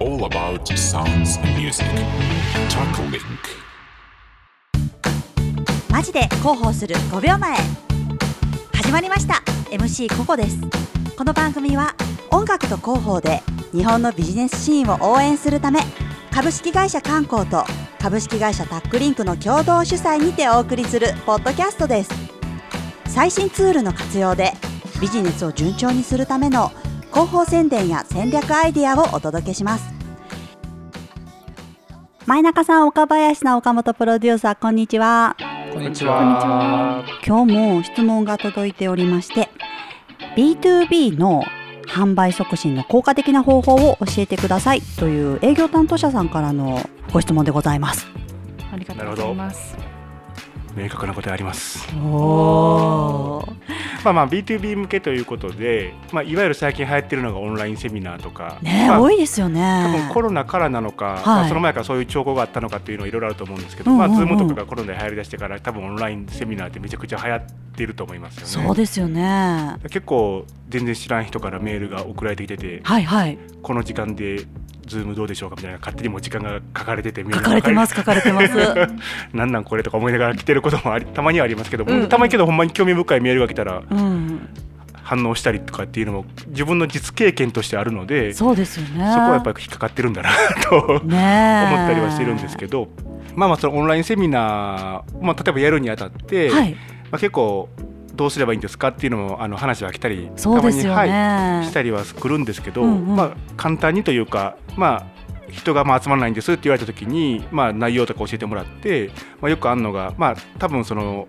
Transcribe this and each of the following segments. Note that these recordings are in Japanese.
all about sounds and music. Talk Link. マジで広報する5秒前始まりました MC ココですこの番組は音楽と広報で日本のビジネスシーンを応援するため株式会社観光と株式会社タックリンクの共同主催にてお送りするポッドキャストです最新ツールの活用でビジネスを順調にするための広報宣伝や戦略アイデアをお届けします。前中さん岡林さん岡本プロデューサーこんにちは。こんにちは。今日も質問が届いておりまして B2B の販売促進の効果的な方法を教えてください。という営業担当者さんからのご質問でございます。ありがとうございます。明確なことあります。おーまあまあ B2B 向けということで、まあいわゆる最近流行ってるのがオンラインセミナーとか、ねえ、まあ多いですよ多分ねコロナからなのか、はい。まあその前からそういう兆候があったのかっていうのはいろいろあると思うんですけど、うんうんうん。まあズームとかがコロナで流行りだしてから多分オンラインセミナーってめちゃくちゃ流行っていると思いますよね。そうですよね。結構全然知らん人からメールが送られてきてて、はいはい。この時間でズームどうでしょうかみたいな勝手にもう時間が書かれてて書かれてます書かれてます。なんなんこれとか思いながら来てることもありたまにはありますけど、うん。うんたまにけどほんまに興味深いメールが来たらうん。反応したりとかっていうのも自分の実経験としてあるのでそそうですよね。こはやっぱり引っかかってるんだなと思ったりはしてるんですけど、まあまあそのオンラインセミナー、まあ、例えばやるにあたって、はい。まあ、結構どうすればいいんですかっていうのもあの話は来たりたまに、ね、はい、したりは来るんですけど、うんうん。まあ、簡単にというかまあ人がまあ集まらないんですって言われた時に、まあ、内容とか教えてもらって、まあ、よくあるのが、まあ、多分その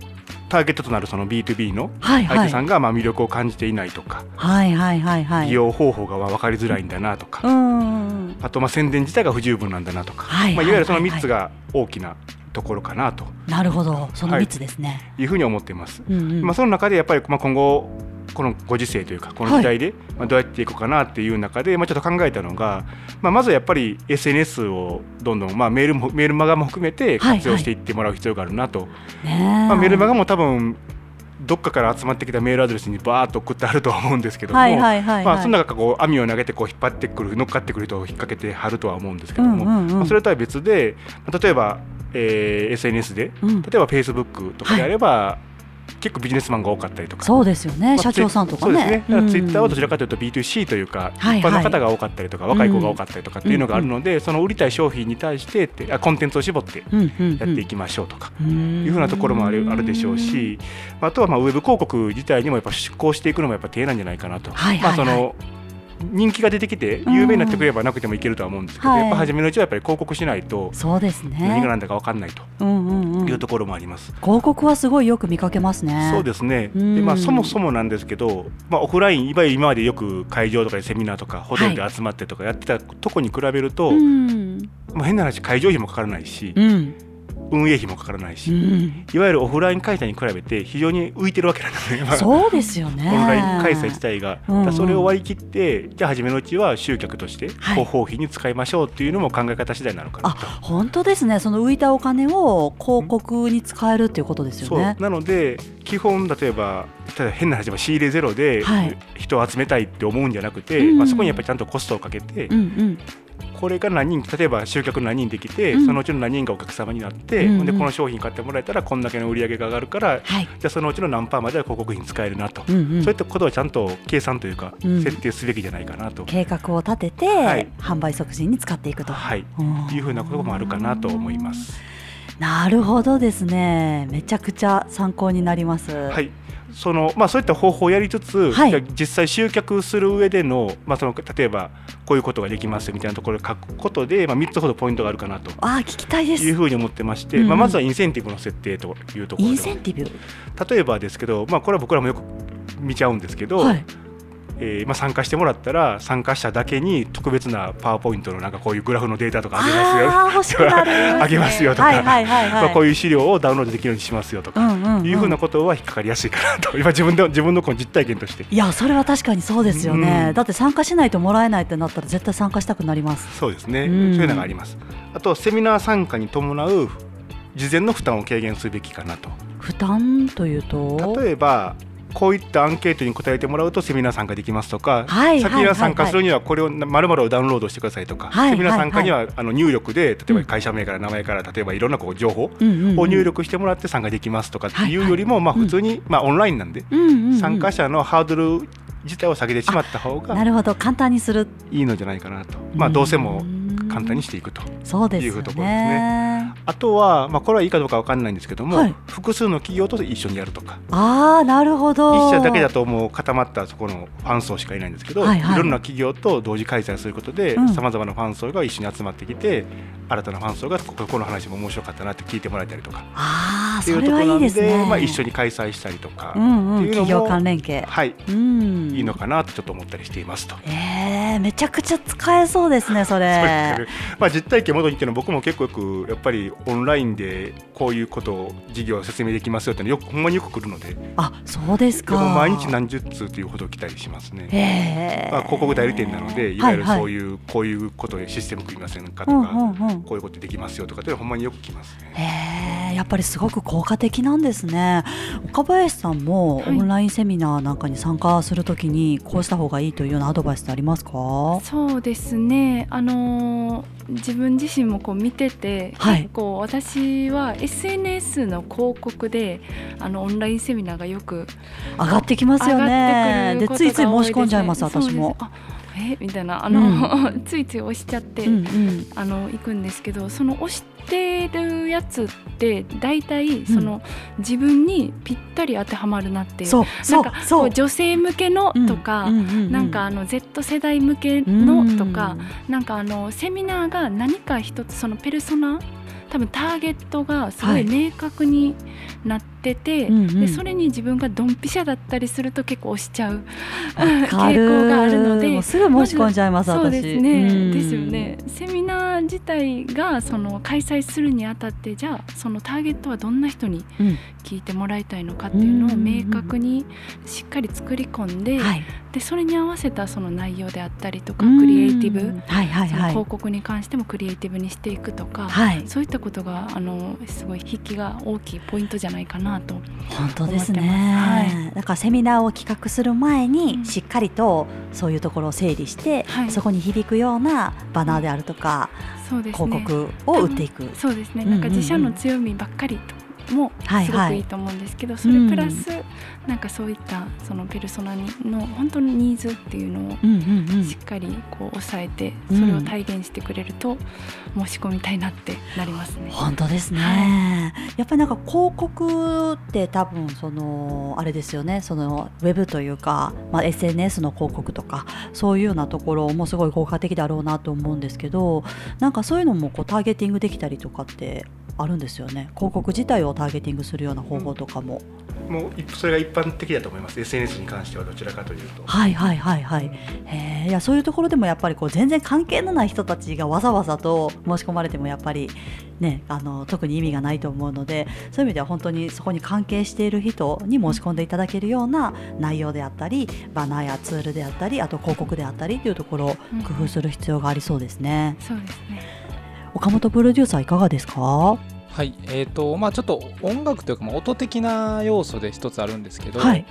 ターゲットとなるその B2B のはいはい。相手さんがまあ魅力を感じていないとか、はいはいはいはい。利用方法が分かりづらいんだなとか、うんあとまあ宣伝自体が不十分なんだなとか、はいまあ、いわゆるそのはいはい3つが大きなところかなと。なるほど。そのはい。3つですね、いうふうに思っています。うんうん。まあ、その中でやっぱりまあ今後このご時世というかこの時代でまあどうやっていくかなっていう中でまあちょっと考えたのが、まあ、まずはやっぱり SNS をどんどんまあメールもメールマガも含めてはい活用していってもらう必要があるなと、ねまあ、メールマガも多分どっかから集まってきたメールアドレスにバーッと送ってあるとは思うんですけども、はいはいはいはい。まあ、その中こう網を投げてこう引っ張ってくる乗っかってくる人を引っ掛けて貼るとは思うんですけども、うんうんうん。まあ、それとは別でまあ例えば、えー SNS でうん例えば Facebook とかであれば、結構ビジネスマンが多かったりとか。そうですよね、まあ社長さんとかね。そうですね。だからツイッターはどちららかというと B2C というか、はい一般の方が多かったりとか、はい若い子が多かったりとかっていうのがあるので、その売りたい商品に対してってあコンテンツを絞ってやっていきましょうとか。いいうふうなところもあるあるでしょうし、あとはまあウェブ広告自体にもやっぱ出向していくのもやっぱ手なんじゃないかなと。はいはいはいまあその人気が出てきて有名になってくればなくてもいけるとは思うんですけど、はいやっぱ初めのうちはやっぱり広告しないとそうですね。何が何だか分かんないと。いうところもあります。広告はすごいよく見かけますね。そうですね、うんでまあ、そもそもなんですけど、まあ、オフラインいわゆる今までよく会場とかでセミナーとかホテルで集まってとかやってたとこに比べると、うん。まあ、変な話会場費もかからないし、うん。運営費もかからないし、うん。いわゆるオフライン開催に比べて非常に浮いてるわけなんですね、まあそうですよね。オンライン開催自体が、うんうんそれを割り切ってじゃあ初めのうちは集客としてはい広報費に使いましょうっていうのも考え方次第なのかなあと。、本当ですね。その浮いたお金を広告に使えるっていうことですそうよね。なので基本例えば例えば変な話は仕入れゼロではい人を集めたいって思うんじゃなくて、うんまあ、そこにやっぱりちゃんとコストをかけて、うんうん。これが何人例えば集客何人できて、うんそのうちの何人がお客様になって、うんうんでこの商品買ってもらえたらこんだけの売り上げが上がるからはい。じゃあそのうちの何パーまでは広告費に使えるなと、うんうんそういったことをちゃんと計算というか、うん設定すべきじゃないかなと、計画を立てて、はい販売促進に使っていくと。はい、うんいうふうなこともあるかなと思います。なるほどですね。めちゃくちゃ参考になります。はいそのまあ、そういった方法をやりつつ、はい実際集客する上での,、まあ、その例えばこういうことができますみたいなところを書くことで、まあ、3つほどポイントがあるかなとあー、聞きたいです。いうふうに思ってまして、うんうんまあ、まずはインセンティブの設定というところインでセンティブ。例えばですけど、まあ、これは僕らもよく見ちゃうんですけど、はい。えーまあ、参加してもらったら参加者だけに特別なパワーポイントのなんかこういうグラフのデータとかあげますよ。あー欲しくなる、あげますよとか。はいはいはいはい。まあ、こういう資料をダウンロードできるようにしますよとか、うんうんうん。いうふうなことは引っかかりやすいかなと今自分で自分のこの実体験として。いやそれは確かにそうですよね、うん。だって参加しないともらえないってなったら絶対参加したくなります。そうですね、うん。そういうのがあります。あとセミナー参加に伴う事前の負担を軽減すべきかなと。負担というと？例えばこういったアンケートに答えてもらうとセミナー参加できますとか、はいセミナー参加するにはこれをまるまるをダウンロードしてくださいとか、はいセミナー参加にはあの入力で例えば会社名から名前から例えばいろんなこう情報を入力してもらって参加できますとかっていうよりも、まあ普通に、まあオンラインなんで、参加者のハードル自体を下げてしまった方がなるほど。簡単にする。いいのじゃないかなと、まあどうせも簡単にしていくと。そうですよいうところですね。あとは、まあ、これはいいかどうかわかんないんですけども、はい。複数の企業と一緒にやるとか。ああなるほど。一社だけだともう固まったそこのファン層しかいないんですけど、はいいはい。ろんな企業と同時開催することでうん。さまざまなファン層が一緒に集まってきて新たなファン層がこここの話も面白かったなって聞いてもらえたりとか。ああっていそうれはいところないんでねまあ、一緒に開催したりとか、うんうんっていうのも企業間連携はい、うん。いいのかなとちょっと思ったりしていますと。えー、めちゃくちゃ使えそうですねそそう まあ、実体験元にっていうのは僕も結構よくやっぱりオンラインでこういうことを事業を説明できますよっていうのよくほんまによく来るので。あそうですか。でも毎日何十通というほど来たりしますね。まあ、広告代理店なのでいわゆるはいはいそういう、こういうことでシステム組みませんかとか、うんうんうん。こういうことできますよとかってほんまによく来ますね。やっぱりすごく効果的なんですね。岡林さんもオはい。ンラインセミナーなんかに参加するときにこうした方がいいというようなアドバイスってありますか？そうですね。あのー自分自身もこう見てて、はい。結構私は SNS の広告であのオンラインセミナーがよく上がってきますよね。でついつい申し込んじゃいます私もみたいなあの、ついつい押しちゃって、うんうん。あの行くんですけどその押してるやつって大体その、自分にぴったり当てはまるなっていう。そうそうなんかこう女性向けのとか、うんうんうん。うんなんかあの Z 世代向けのとか、なんかあのセミナーが何か一つそのペルソナ多分ターゲットがすごはいい。明確になってて、うんうん。でそれに自分がドンピシャだったりすると結構押しちゃう。傾向があるのですぐ申し込んじゃいます、そう私ですね、うん。ですよね。セミナー自体がその開催するにあたってじゃあそのターゲットはどんな人にうん。聞いてもらいたいのかっていうのをうん明確にしっかり作り込んで、はい。でそれに合わせたその内容であったりとかうん。クリエイティブ、はいはいはい。広告に関してもクリエイティブにしていくとか、はい。そういったことがあのすごい引きが大きいポイントじゃないかなと。本当ですね、まだからセミナーを企画する前にうん。しっかりとそういうところを整理して、はい。そこに響くようなバナーであるとか、ね。広告を売っていく、そうですね、うんうんうん。なんか自社の強みばっかりともすごはいはいくいいと思うんですけど、それプラス、なんかそういったそのペルソナにの本当にニーズっていうのをうんうんうん。しっかりこう抑えてうん。それを体現してくれると申し込みたいなってなりますね。本当ですね、はやっぱりなんか広告って多分そのあれですよね。そのウェブというか、まあ、SNS の広告とかそういうようなところもすごい効果的だろうなと思うんですけどなんかそういうのもこうターゲティングできたりとかってあるんですよね。広告自体をターゲティングするような方法とかも、もう一それが一般的だと思います。SNS に関してはどちらかというと。はいはいはいはい。へえいやそういうところでもやっぱりこう全然関係のない人たちがわざわざと申し込まれてもやっぱりねあの特に意味がないと思うのでそういう意味では本当にそこに関係している人に申し込んでいただけるような内容であったりバナーやツールであったりあと広告であったりというところをうん。工夫する必要がありそうですね。そうですね。岡本プロデューサーいかがですか？はい、えーとまあ、ちょっと音楽というか、音的な要素で一つあるんですけど、はい、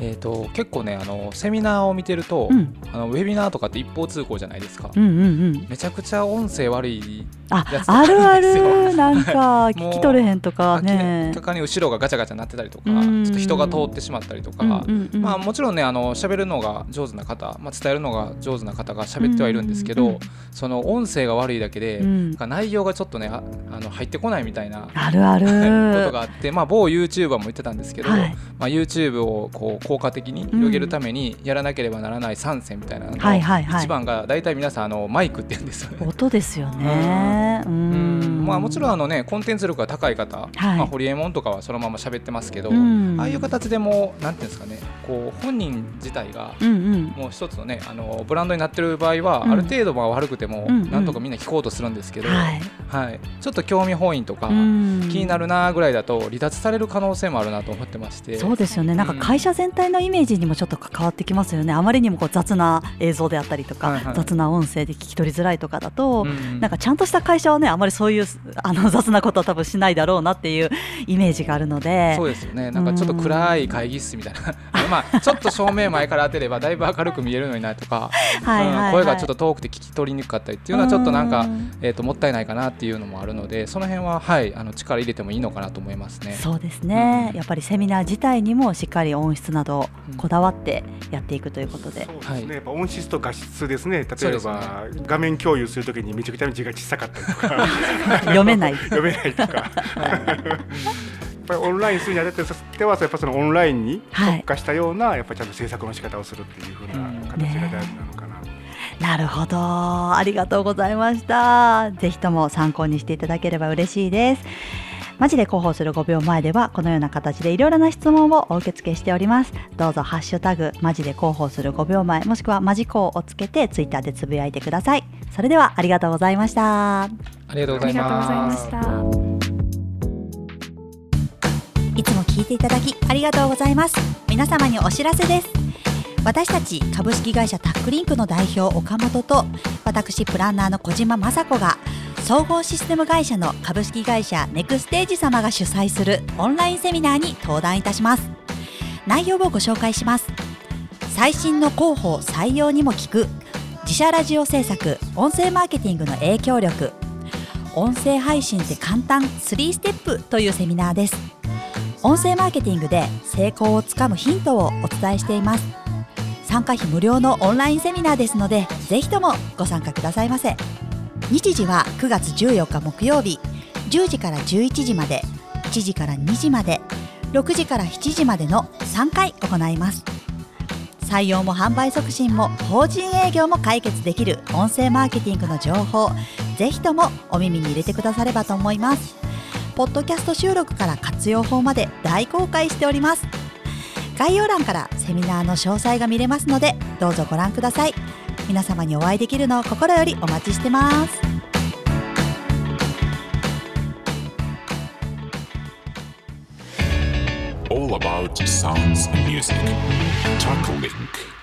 えー、と結構ねあのセミナーを見てると、うん、あのウェビナーとかって一方通行じゃないですか、うんうんうん。めちゃくちゃ音声悪いああるあある なんか聞き取れへんとかね明らかに後ろがガチャガチャなってたりとかちうん。ょっと人が通ってしまったりとか、うんうんうんまあ、もちろんねあの喋るのが上手な方、まあ、伝えるのが上手な方が喋ってはいるんですけど、うんうんその音声が悪いだけで、うん。内容がちょっとねああの入ってこないみたいなあるある。ことがあって、まあ、某 YouTuber も言ってたんですけど、はい。まあ、YouTube をこう効果的に広げるためにやらなければならない3選みたいなののはいはいはい。一番が大体皆さんあのマイクって言うんですよね。音ですよね。ううん。ん。まあ、もちろんあの、ね、コンテンツ力が高い方、はい。まあ、ホリエモンとかはそのまま喋ってますけど、うん。ああいう形でもなんていうんですかねこう本人自体がもう一つのねあのブランドになってる場合は、うん。ある程度まあ悪くても、なんとかみんな聞こうとするんですけど、はい。はい、ちょっと興味本位とか、うん。気になるなぐらいだと離脱される可能性もあるなと思ってまして。そうですよね。なんか会社全体のイメージにもちょっと関わってきますよね。あまりにもこう雑な映像であったりとか、雑な音声で聞き取りづらいとかだと、うんなんかちゃんとした会社はねあまりそういう あの雑なことは多分しないだろうなっていうイメージがあるので。そうですよね。なんかちょっと暗い会議室みたいな。あ まあちょっと照明前から当てればだいぶ明るく見えるのになとか、はいはいはい。うん声がちょっと遠くて聞き取りにくかったりっていうのはちょっとなんか、えー、ともったいないかなっていうのもあるのでその辺ははいあの力入れてもいいのかなと思いますね。そうですね、うん。やっぱりセミナー自体にもしっかり音質などうん。こだわってやっていくということで、そうですね、はい。やっぱ音質と画質ですね。例えそうですね。ば、画面共有するときにめちゃくちゃ字が小さかったりとか。読めない。読めないとかぱりオンラインするにあたってはやっぱそのオンラインに特化したような、やっぱりちゃんと制作の仕方をするっていうふうな形が大事なのかな。なるほど。ありがとうございました。ぜひとも参考にしていただければ嬉しいです。マジで広報する5秒前ではこのような形でいろいろな質問をお受け付けしております。どうぞハッシュタグマジで広報する5秒前もしくはマジコをつけてツイッターでつぶやいてください。それではありがとうございました。ありがとうございました。いつも聞いていただきありがとうございます。皆様にお知らせです。私たち株式会社タックリンクの代表岡本と私プランナーの小島雅子が総合システム会社の株式会社ネクステージ様が主催するオンラインセミナーに登壇いたします。内容をご紹介します。最新の広報採用にも効く自社ラジオ制作音声マーケティングの影響力音声配信って簡単3ステップというセミナーです。音声マーケティングで成功をつかむヒントをお伝えしています。参加費無料のオンラインセミナーですのでぜひともご参加くださいませ。日時は9月14日木曜日10時から11時まで1時から2時まで6時から7時までの3回行います。採用も販売促進も法人営業も解決できる音声マーケティングの情報ぜひともお耳に入れてくださればと思います。ポッドキャスト収録から活用法まで大公開しております概要欄からセミナーの詳細が見れますのでどうぞご覧ください皆様にお会いできるのを心よりお待ちしてます All about sounds and music. Talk Link.